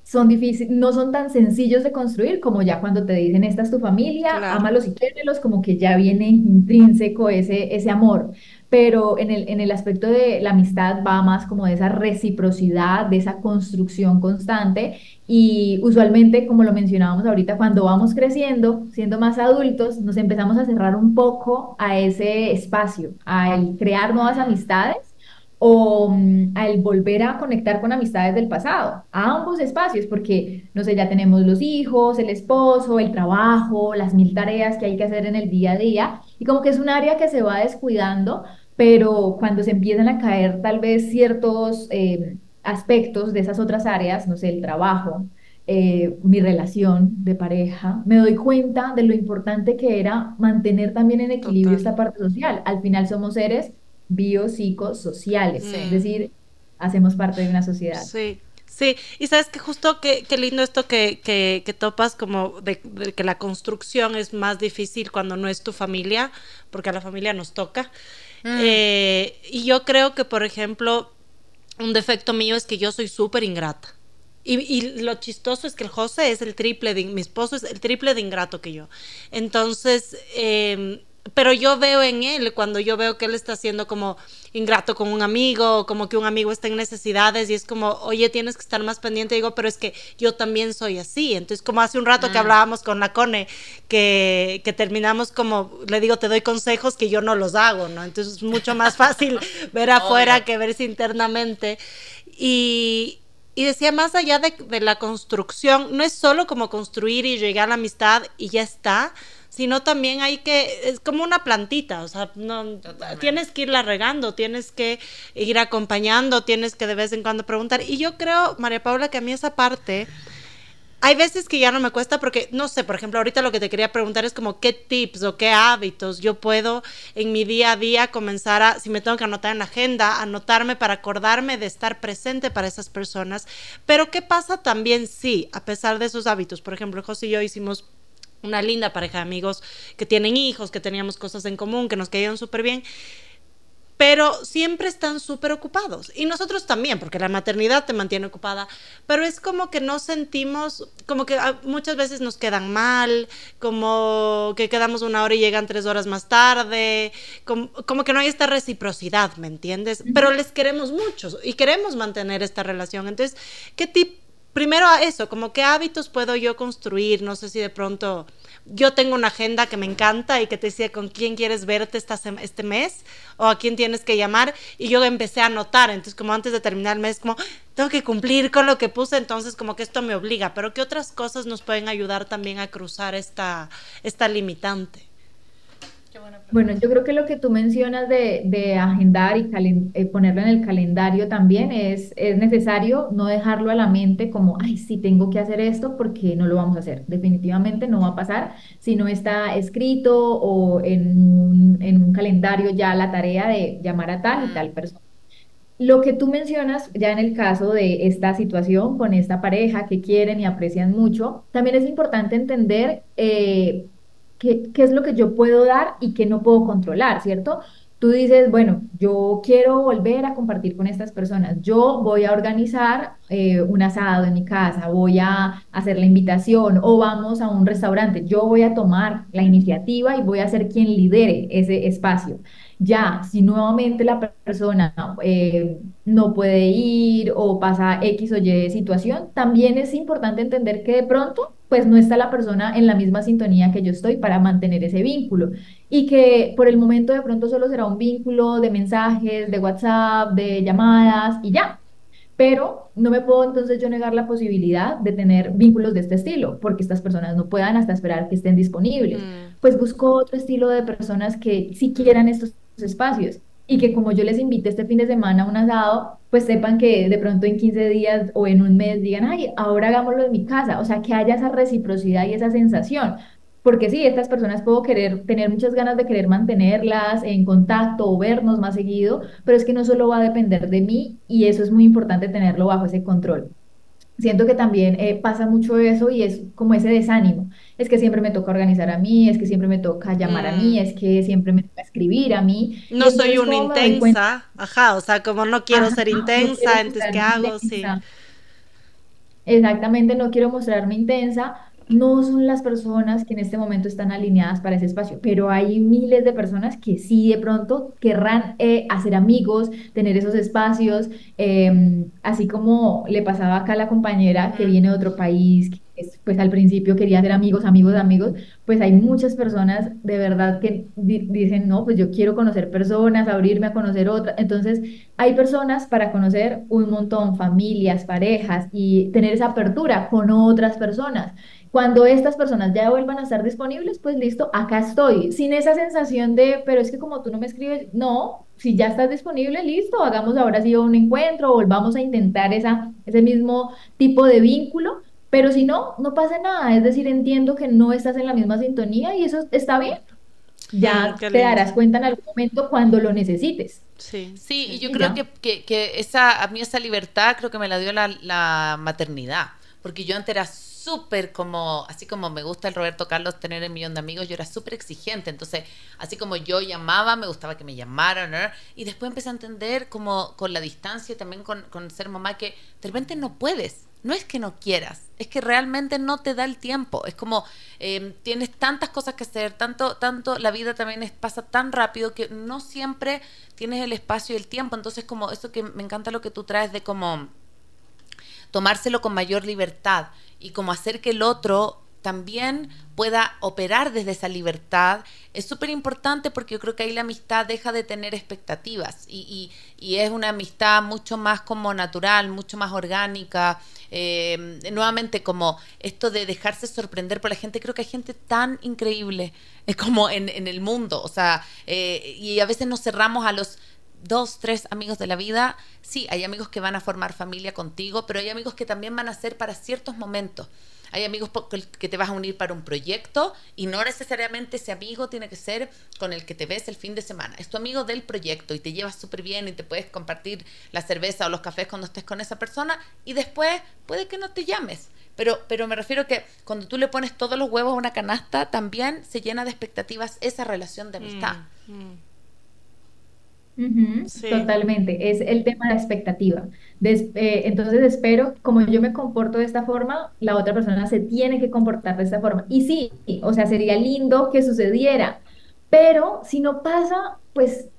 son difíciles, no son tan sencillos de construir como ya cuando te dicen esta es tu familia, ámalos y quiérelos, como que ya viene intrínseco ese, ese amor. Pero en el, en el aspecto de la amistad va más como de esa reciprocidad, de esa construcción constante. Y usualmente, como lo mencionábamos ahorita, cuando vamos creciendo, siendo más adultos, nos empezamos a cerrar un poco a ese espacio, a crear nuevas amistades o mm, al volver a conectar con amistades del pasado, a ambos espacios, porque, no sé, ya tenemos los hijos, el esposo, el trabajo, las mil tareas que hay que hacer en el día a día, y como que es un área que se va descuidando, pero cuando se empiezan a caer tal vez ciertos eh, aspectos de esas otras áreas, no sé, el trabajo, eh, mi relación de pareja, me doy cuenta de lo importante que era mantener también en equilibrio esta parte social. Al final somos seres biopsicosociales, es decir, hacemos parte de una sociedad. Sí. Sí, y sabes que justo qué, lindo esto que, que, topas como de, que la construcción es más difícil cuando no es tu familia, porque a la familia nos toca. Mm. Eh, y yo creo que, por ejemplo, un defecto mío es que yo soy súper ingrata. Y, y, lo chistoso es que el José es el triple de, mi esposo es el triple de ingrato que yo. Entonces, eh, pero yo veo en él, cuando yo veo que él está siendo como ingrato con un amigo, como que un amigo está en necesidades y es como, oye, tienes que estar más pendiente, digo, pero es que yo también soy así. Entonces, como hace un rato que mm. hablábamos con la Cone, que, que terminamos como, le digo, te doy consejos que yo no los hago, ¿no? Entonces es mucho más fácil ver afuera que verse internamente. Y, y decía, más allá de, de, la construcción, no es solo como construir y llegar a la amistad y ya está, sino también hay que, es como una plantita, o sea, no, tienes que irla regando, tienes que ir acompañando, tienes que de vez en cuando preguntar. Y yo creo, María Paula, que a mí esa parte, hay veces que ya no me cuesta porque, no sé, por ejemplo, ahorita lo que te quería preguntar es como qué tips o qué hábitos yo puedo en mi día a día comenzar a, si me tengo que anotar en la agenda, anotarme para acordarme de estar presente para esas personas. Pero ¿qué pasa también si, a pesar de esos hábitos, por ejemplo, José y yo hicimos una linda pareja de amigos que tienen hijos, que teníamos cosas en común, que nos caían súper bien, pero siempre están súper ocupados. Y nosotros también, porque la maternidad te mantiene ocupada, pero es como que no sentimos, como que ah, muchas veces nos quedan mal, como que quedamos una hora y llegan tres horas más tarde, como, como que no hay esta reciprocidad, ¿me entiendes? Pero les queremos mucho y queremos mantener esta relación. Entonces, ¿qué tipo? Primero a eso, como qué hábitos puedo yo construir, no sé si de pronto yo tengo una agenda que me encanta y que te decía con quién quieres verte esta este mes o a quién tienes que llamar y yo empecé a anotar, entonces como antes de terminar el mes como tengo que cumplir con lo que puse, entonces como que esto me obliga, pero qué otras cosas nos pueden ayudar también a cruzar esta esta limitante. Bueno, yo creo que lo que tú mencionas de, agendar y eh, ponerlo en el calendario también es, es necesario no dejarlo a la mente como, ay, sí, tengo que hacer esto porque no lo vamos a hacer. Definitivamente no va a pasar si no está escrito o en un, en un calendario ya la tarea de llamar a tal y tal persona. Lo que tú mencionas ya en el caso de esta situación con esta pareja que quieren y aprecian mucho, también es importante entender eh, qué, es lo que yo puedo dar y qué no puedo controlar, ¿cierto? tú dices, bueno, yo quiero volver a compartir con estas personas, yo voy a organizar eh, un asado en mi casa, voy a hacer la invitación o vamos a un restaurante, yo voy a tomar la iniciativa y voy a ser quien lidere ese espacio. Ya, si nuevamente la persona eh, no puede ir o pasa X o Y situación, también es importante entender que de pronto pues no está la persona en la misma sintonía que yo estoy para mantener ese vínculo y que por el momento de pronto solo será un vínculo de mensajes, de WhatsApp, de llamadas y ya. Pero no me puedo entonces yo negar la posibilidad de tener vínculos de este estilo, porque estas personas no puedan hasta esperar que estén disponibles. Mm. Pues busco otro estilo de personas que sí quieran estos espacios y que como yo les invite este fin de semana a un asado, pues sepan que de pronto en 15 días o en un mes digan, ay, ahora hagámoslo en mi casa, o sea, que haya esa reciprocidad y esa sensación. Porque sí, estas personas puedo querer, tener muchas ganas de querer mantenerlas en contacto o vernos más seguido, pero es que no solo va a depender de mí y eso es muy importante tenerlo bajo ese control siento que también eh, pasa mucho eso y es como ese desánimo. Es que siempre me toca organizar a mí, es que siempre me toca llamar a mí, mm. es que siempre me toca escribir a mí. No soy una intensa, ajá, o sea, como no quiero ser intensa, entonces ¿qué hago? Sí. Exactamente, no quiero mostrarme intensa, no son las personas que en este momento están alineadas para ese espacio, pero hay miles de personas que sí de pronto querrán eh, hacer amigos, tener esos espacios, em, así como le pasaba acá a la compañera que viene de otro país, que pues al principio quería ser amigos, amigos, amigos, pues hay muchas personas de verdad que dicen, no, pues yo quiero conocer personas, abrirme a conocer otras. Entonces, hay personas para conocer un montón, familias, parejas y tener esa apertura con otras personas. Cuando estas personas ya vuelvan a estar disponibles, pues listo, acá estoy, sin esa sensación de, pero es que como tú no me escribes, no, si ya estás disponible, listo, hagamos ahora sí un encuentro, volvamos a intentar esa, ese mismo tipo de vínculo, pero si no, no pasa nada, es decir, entiendo que no estás en la misma sintonía y eso está bien. Ya te darás cuenta en algún momento cuando lo necesites. Sí, sí, y yo creo que, que, que, esa, a mí esa libertad creo que me la dio la, la maternidad, porque yo antes era súper como, así como me gusta el Roberto Carlos tener el millón de amigos, yo era súper exigente. Entonces, así como yo llamaba, me gustaba que me llamaran. Y después empecé a entender como con la distancia y también con, con ser mamá que de repente no puedes. No es que no quieras, es que realmente no te da el tiempo. Es como em, tienes tantas cosas que hacer, tanto, tanto, la vida también es, pasa tan rápido que no siempre tienes el espacio y el tiempo. Entonces, como eso que me encanta lo que tú traes de como tomárselo con mayor libertad y como hacer que el otro también pueda operar desde esa libertad es súper importante porque yo creo que ahí la amistad deja de tener expectativas y, y, es una amistad mucho más como natural, mucho más orgánica. Eh, nuevamente como esto de dejarse sorprender por la gente, creo que hay gente tan increíble es como en, en el mundo, o sea, eh, y a veces nos cerramos a los dos, tres amigos de la vida, sí, hay amigos que van a formar familia contigo, pero hay amigos que también van a ser para ciertos momentos. Hay amigos que te vas a unir para un proyecto y no necesariamente ese amigo tiene que ser con el que te ves el fin de semana. Es tu amigo del proyecto y te llevas súper bien y te puedes compartir la cerveza o los cafés cuando estés con esa persona y después puede que no te llames. Pero, pero me refiero que cuando tú le pones todos los huevos a una canasta, también se llena de expectativas esa relación de amistad. Mm, mm. Totalmente, es el tema de la expectativa. Eh, entonces espero, como yo me comporto de esta forma, la otra persona se tiene que comportar de esta forma. Y sí, o sea, sería lindo que sucediera, pero si no pasa, pues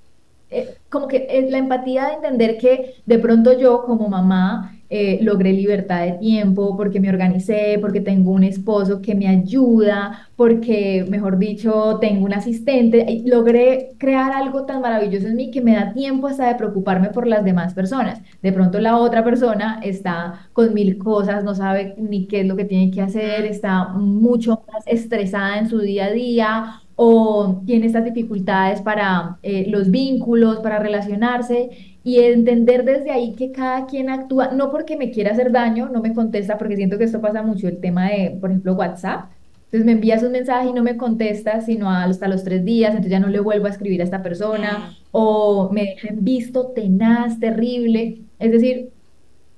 eh, como que es la empatía de entender que de pronto yo como mamá eh, logré libertad de tiempo, porque me organicé, porque tengo un esposo que me ayuda, porque, mejor dicho, tengo un asistente. Logré crear algo tan maravilloso en mí que me da tiempo hasta de preocuparme por las demás personas. De pronto la otra persona está con mil cosas, no sabe ni qué es lo que tiene que hacer, está mucho más estresada en su día a día o tiene estas dificultades para eh, los vínculos, para relacionarse y entender desde ahí que cada quien actúa, no porque me quiera hacer daño, no me contesta, porque siento que esto pasa mucho, el tema de, por ejemplo, WhatsApp. Entonces me envías un mensaje y no me contesta, sino hasta los tres días, entonces ya no le vuelvo a escribir a esta persona, o me dejan visto tenaz, terrible. Es decir,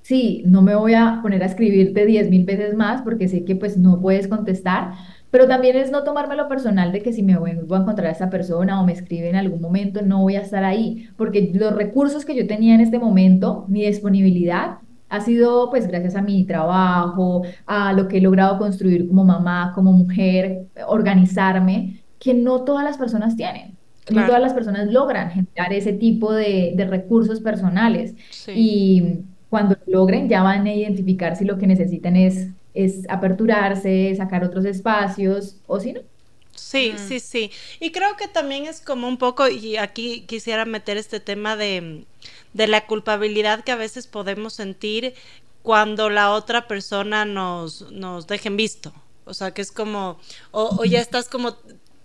sí, no me voy a poner a escribirte diez mil veces más porque sé que pues no puedes contestar, Pero también es no tomármelo personal de que si me vuelvo a encontrar a esta persona o me escribe en algún momento, no voy a estar ahí, porque los recursos que yo tenía en este momento, mi disponibilidad, ha sido pues gracias a mi trabajo, a lo que he logrado construir como mamá, como mujer, organizarme, que no todas las personas tienen. No todas las personas logran generar ese tipo de, de recursos personales. Y cuando logren, ya van a identificar si lo que necesitan es, es aperturarse, sacar otros espacios o si no. Sí, sí, sí. Y creo que también es como un poco, y aquí quisiera meter este tema de, de la culpabilidad que a veces podemos sentir cuando la otra persona nos, nos dejen visto. O sea, que es como, o, ya estás como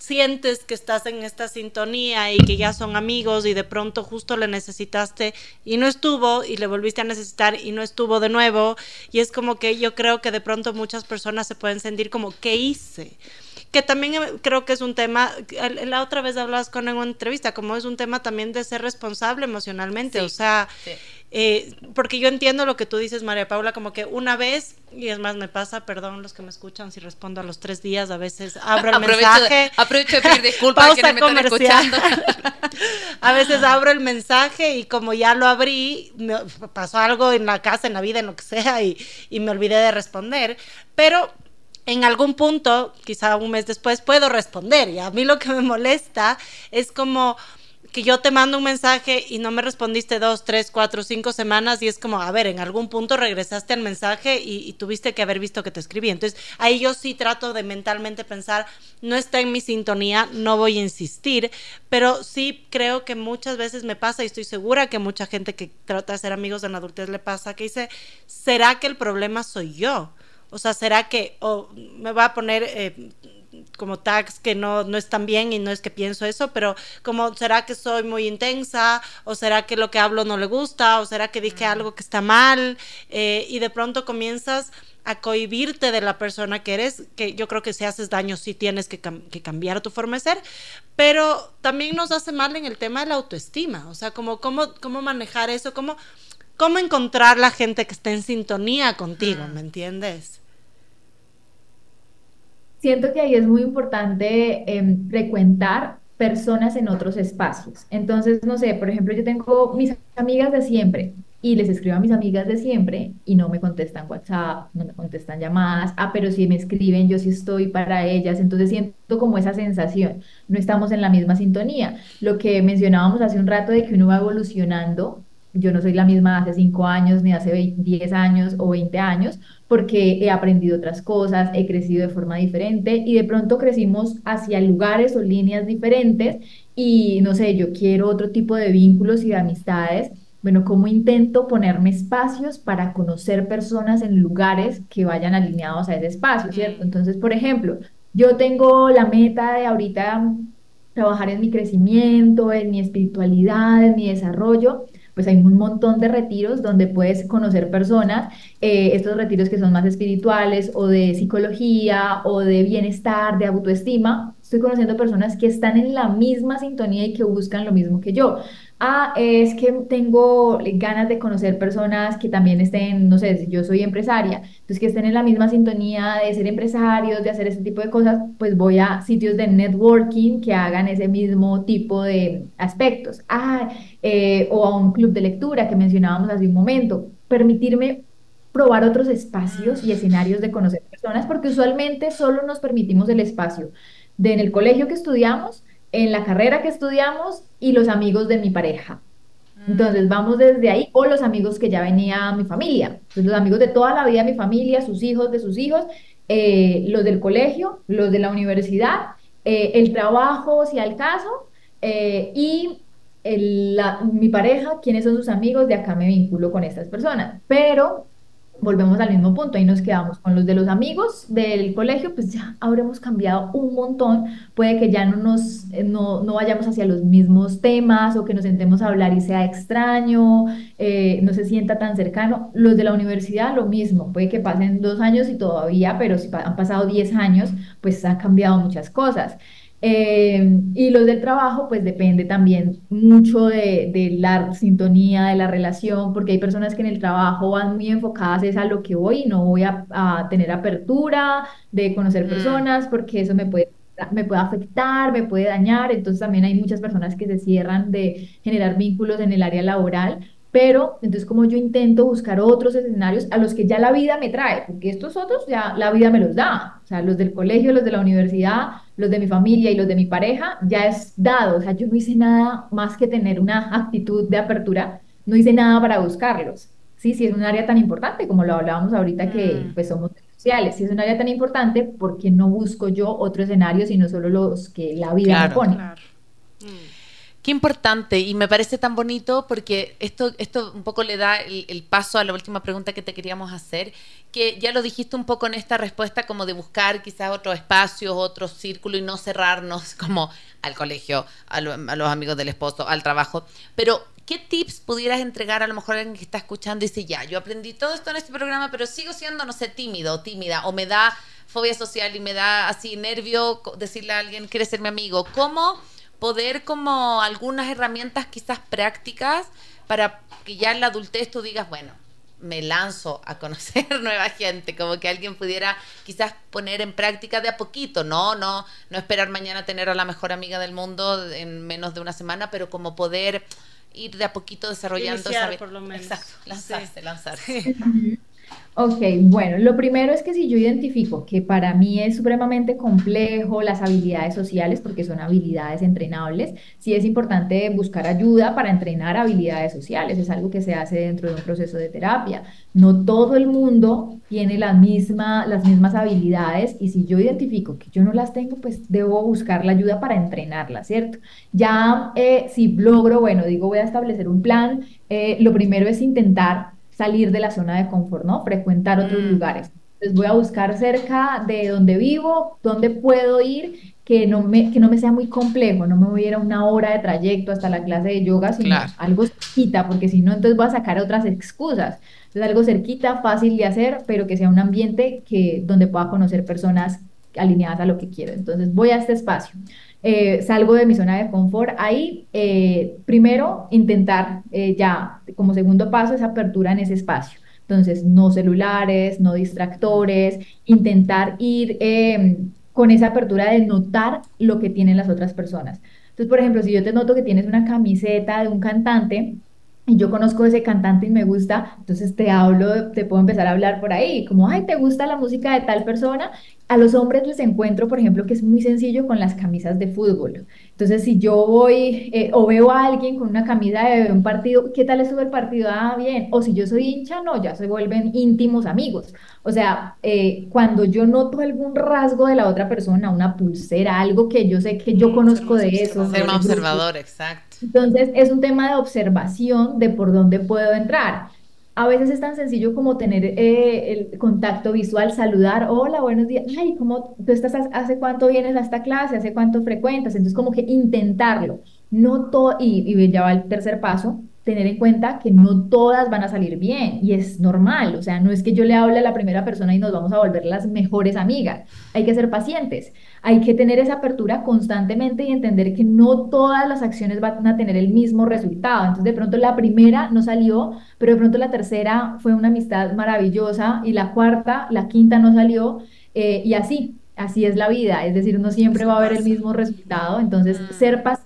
sientes que estás en esta sintonía y que ya son amigos y de pronto justo le necesitaste y no estuvo y le volviste a necesitar y no estuvo de nuevo y es como que yo creo que de pronto muchas personas se pueden sentir como ¿qué hice? que también eh, creo que es un tema, la otra vez hablabas con en una entrevista, como es un tema también de ser responsable emocionalmente, o sea, eh, porque yo entiendo lo que tú dices, María Paula, como que una vez, y es más, me pasa, perdón los que me escuchan si respondo a los tres días, a veces abro el mensaje. aprovecho de pedir disculpas quienes me están escuchando. a veces abro el mensaje y como ya lo abrí, me pasó algo en la casa, en la vida, en lo que sea, y, y me olvidé de responder, pero en algún punto, quizá un mes después, puedo responder. Y a mí lo que me molesta es como que yo te mando un mensaje y no me respondiste dos, tres, cuatro, cinco semanas y es como, a ver, en algún punto regresaste al mensaje y, tuviste que haber visto que te escribí. Entonces, ahí yo sí trato de mentalmente pensar, no está en mi sintonía, no voy a insistir, pero sí creo que muchas veces me pasa y estoy segura que mucha gente que trata de ser amigos en la adultez le pasa, que dice, ¿será que el problema soy yo? O sea, ¿será que o me va a poner eh, como tags que no, no están bien y no es que pienso eso, pero como será que soy muy intensa o será que lo que hablo no le gusta o será que dije algo que está mal eh, y de pronto comienzas a cohibirte de la persona que eres, que yo creo que si haces daño sí tienes que, que, cambiar tu forma de ser, pero también nos hace mal en el tema de la autoestima, o sea, como cómo, cómo manejar eso, cómo, cómo encontrar la gente que esté en sintonía contigo, ¿me entiendes? Siento que ahí es muy importante em, frecuentar personas en otros espacios. Entonces, no sé, por ejemplo, yo tengo mis amigas de siempre y les escribo a mis amigas de siempre y no me contestan WhatsApp, no me contestan llamadas, ah, pero si me escriben, yo sí estoy para ellas, entonces siento como esa sensación, no estamos en la misma sintonía. Lo que mencionábamos hace un rato de que uno va evolucionando yo no soy la misma hace 5 años, ni hace 10 años o 20 años, porque he aprendido otras cosas, he crecido de forma diferente y de pronto crecimos hacia lugares o líneas diferentes y no sé, yo quiero otro tipo de vínculos y de amistades. Bueno, ¿cómo intento ponerme espacios para conocer personas en lugares que vayan alineados a ese espacio, ¿cierto? Entonces, por ejemplo, yo tengo la meta de ahorita trabajar en mi crecimiento, en mi espiritualidad, en mi desarrollo pues hay un montón de retiros donde puedes conocer personas, eh, estos retiros que son más espirituales o de psicología o de bienestar, de autoestima. Estoy conociendo personas que están en la misma sintonía y que buscan lo mismo que yo ah, es que tengo ganas de conocer personas que también estén, no sé, yo soy empresaria, entonces que estén en la misma sintonía de ser empresarios, de hacer ese tipo de cosas, pues voy a sitios de networking que hagan ese mismo tipo de aspectos. Ah, eh, o a un club de lectura que mencionábamos hace un momento. Permitirme probar otros espacios y escenarios de conocer personas, porque usualmente solo nos permitimos el espacio de en el colegio que estudiamos, en la carrera que estudiamos y los amigos de mi pareja. Mm. Entonces vamos desde ahí, o los amigos que ya venía mi familia, los amigos de toda la vida de mi familia, sus hijos, de sus hijos, eh, los del colegio, los de la universidad, eh, el trabajo, si al caso, eh, y mi pareja, quiénes son sus amigos, de acá me vinculo con estas personas. Pero volvemos al mismo punto, y nos quedamos con los de los amigos del colegio, pues ya habremos cambiado un montón, puede que ya no nos, eh, no, no vayamos hacia los mismos temas o que nos sentemos a hablar y sea extraño, eh, no se sienta tan cercano. Los de la universidad lo mismo, puede que pasen dos años y todavía, pero si han pasado diez años, pues han cambiado muchas cosas. Eh, y los del trabajo, pues depende también mucho de, de, la sintonía, de la relación, porque hay personas que en el trabajo van muy enfocadas es a lo que voy y no voy a, a tener apertura de conocer mm. personas, porque eso me puede me puede afectar, me puede dañar, entonces también hay muchas personas que se cierran de generar vínculos en el área laboral, pero entonces como yo intento buscar otros escenarios a los que ya la vida me trae, porque estos otros ya la vida me los da, o sea, los del colegio, los de la universidad, los de mi familia y los de mi pareja, ya es dado, o sea, yo no hice nada más que tener una actitud de apertura, no hice nada para buscarlos, sí, sí es un área tan importante como lo hablábamos ahorita que mm. pues somos si es un área tan importante, ¿por qué no busco yo otro escenario, sino solo los que la vida me pone? Qué importante y me parece tan bonito porque esto, esto un poco le da el, paso a la última pregunta que te queríamos hacer, que ya lo dijiste un poco en esta respuesta como de buscar quizás otros espacios, otro círculo y no cerrarnos como al colegio, a, a los amigos del esposo, al trabajo, pero ¿qué tips pudieras entregar a lo mejor a alguien que está escuchando y dice, ya, yo aprendí todo esto en este programa, pero sigo siendo, no sé, tímido tímida, o me da fobia social y me da así nervio decirle a alguien, ¿quieres ser mi amigo? ¿Cómo poder como algunas herramientas quizás prácticas para que ya en la adultez tú digas, bueno, me lanzo a conocer nueva gente, como que alguien pudiera quizás poner en práctica de a poquito, no, no, no esperar mañana tener a la mejor amiga del mundo en menos de una semana, pero como poder ir de a poquito desarrollando. Iniciar, por lo menos. Exacto, lanzarse, lanzarse. Ok, bueno, lo primero es que si yo identifico que para mí es supremamente complejo las habilidades sociales, porque son habilidades entrenables, sí es importante buscar ayuda para entrenar habilidades sociales, es algo que se hace dentro de un proceso de terapia. No todo el mundo tiene las mismas habilidades y si yo identifico que yo no las tengo, pues debo buscar la ayuda para entrenarlas, ¿cierto? Ya eh, si logro, bueno, digo, voy a establecer un plan, eh, lo primero es intentar salir de la zona de confort, ¿no? Frecuentar otros mm. lugares. Entonces voy a buscar cerca de donde vivo, dónde puedo ir, que no, me, que no me sea muy complejo, no me voy a ir a una hora de trayecto hasta la clase de yoga, sino algo cerquita, porque si no, entonces voy a sacar otras excusas. Entonces algo cerquita, fácil de hacer, pero que sea un ambiente que, donde pueda conocer personas alineadas a lo que quiero. Entonces voy a este espacio. Eh, salgo de mi zona de confort. Ahí, eh, primero, intentar eh, ya, como segundo paso, esa apertura en ese espacio. Entonces, no celulares, no distractores, intentar ir em, con esa apertura de notar lo que tienen las otras personas. Entonces, por ejemplo, si yo te noto que tienes una camiseta de un cantante, y yo conozco ese cantante y me gusta, entonces te hablo, te puedo empezar a hablar por ahí, como, ay, ¿te gusta la música de tal persona? A los hombres les encuentro, por ejemplo, que es muy sencillo con las camisas de fútbol. Entonces, si yo voy eh, o veo a alguien con una camisa de un partido, ¿qué tal estuvo el partido? Ah, bien. O si yo soy hincha, no, ya se vuelven íntimos amigos. O sea, eh, cuando yo noto algún rasgo de la otra persona, una pulsera, algo que yo sé que yo mm, conozco de eso. Ser observador, exacto. Entonces, es un tema de observación de por dónde puedo entrar. A veces es tan sencillo como tener eh, el contacto visual, saludar, hola, buenos días, ay, ¿cómo tú estás, hace cuánto vienes a esta clase, hace cuánto frecuentas? Entonces, como que intentarlo, no todo, y, y ya va el tercer paso, tener en cuenta que no todas van a salir bien y es normal, o sea, no es que yo le hable a la primera persona y nos vamos a volver las mejores amigas, hay que ser pacientes, hay que tener esa apertura constantemente y entender que no todas las acciones van a tener el mismo resultado, entonces de pronto la primera no salió, pero de pronto la tercera fue una amistad maravillosa y la cuarta, la quinta no salió eh, y así, Así es la vida, es decir, no siempre va a haber el mismo resultado, entonces mm. ser paciente,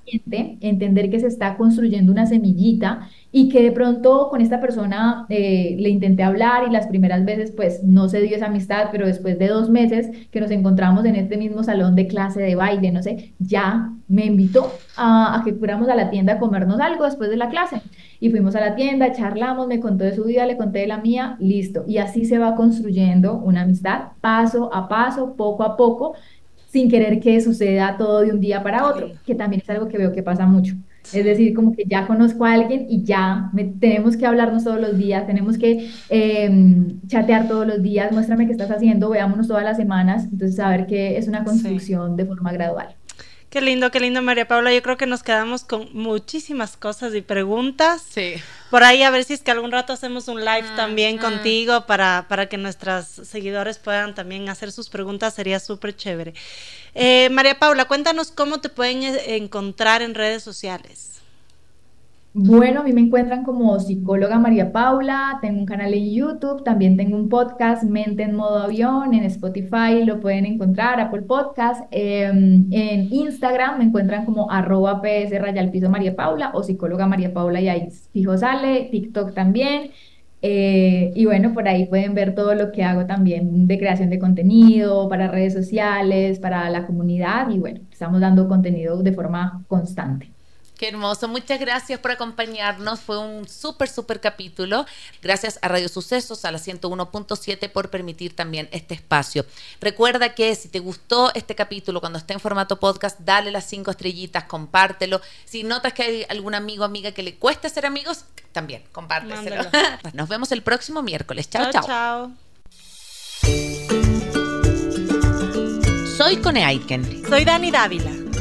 entender que se está construyendo una semillita y que de pronto con esta persona eh, le intenté hablar y las primeras veces pues no se dio esa amistad, pero después de dos meses que nos encontramos en este mismo salón de clase de baile, no sé, ya me invitó a, que fuéramos a la tienda a comernos algo después de la clase. Y fuimos a la tienda, charlamos, me contó de su vida, le conté de la mía, listo. Y así se va construyendo una amistad paso a paso, poco a poco, sin querer que suceda todo de un día para otro, que también es algo que veo que pasa mucho. Es decir, como que ya conozco a alguien y ya tenemos que hablarnos todos los días, tenemos que em, chatear todos los días, muéstrame qué estás haciendo, veámonos todas las semanas, entonces saber que es una construcción de forma gradual. Qué lindo, qué lindo, María Paula. Yo creo que nos quedamos con muchísimas cosas y preguntas. Sí. Por ahí a ver si es que algún rato hacemos un live Mm, también mm. contigo para, para que nuestros seguidores puedan también hacer sus preguntas. Sería súper chévere. Eh, María Paula, cuéntanos cómo te pueden eh, encontrar en redes sociales. Bueno, a mí me encuentran como psicóloga María Paula, tengo un canal en YouTube, también tengo un podcast, Mente en modo avión, en Spotify lo pueden encontrar, Apple Podcast, eh, en Instagram me encuentran como arroba ps rayal piso María Paula o psicóloga María Paula y ahí fijo sale, TikTok también. eh, y bueno, por ahí pueden ver todo lo que hago también de creación de contenido para redes sociales, para la comunidad y bueno, estamos dando contenido de forma constante. Qué hermoso. Muchas gracias por acompañarnos. Fue un súper, súper capítulo. Gracias a Radio Sucesos, a la 101.7 por permitir también este espacio. Recuerda que si te gustó este capítulo cuando esté en formato podcast, dale las cinco estrellitas, compártelo. Si notas que hay algún amigo o amiga que le cuesta ser amigos, también compárteselo. Mándalo. Nos vemos el próximo miércoles. Chao, chao. chao. Soy Cone Aiken. Soy Dani Dávila.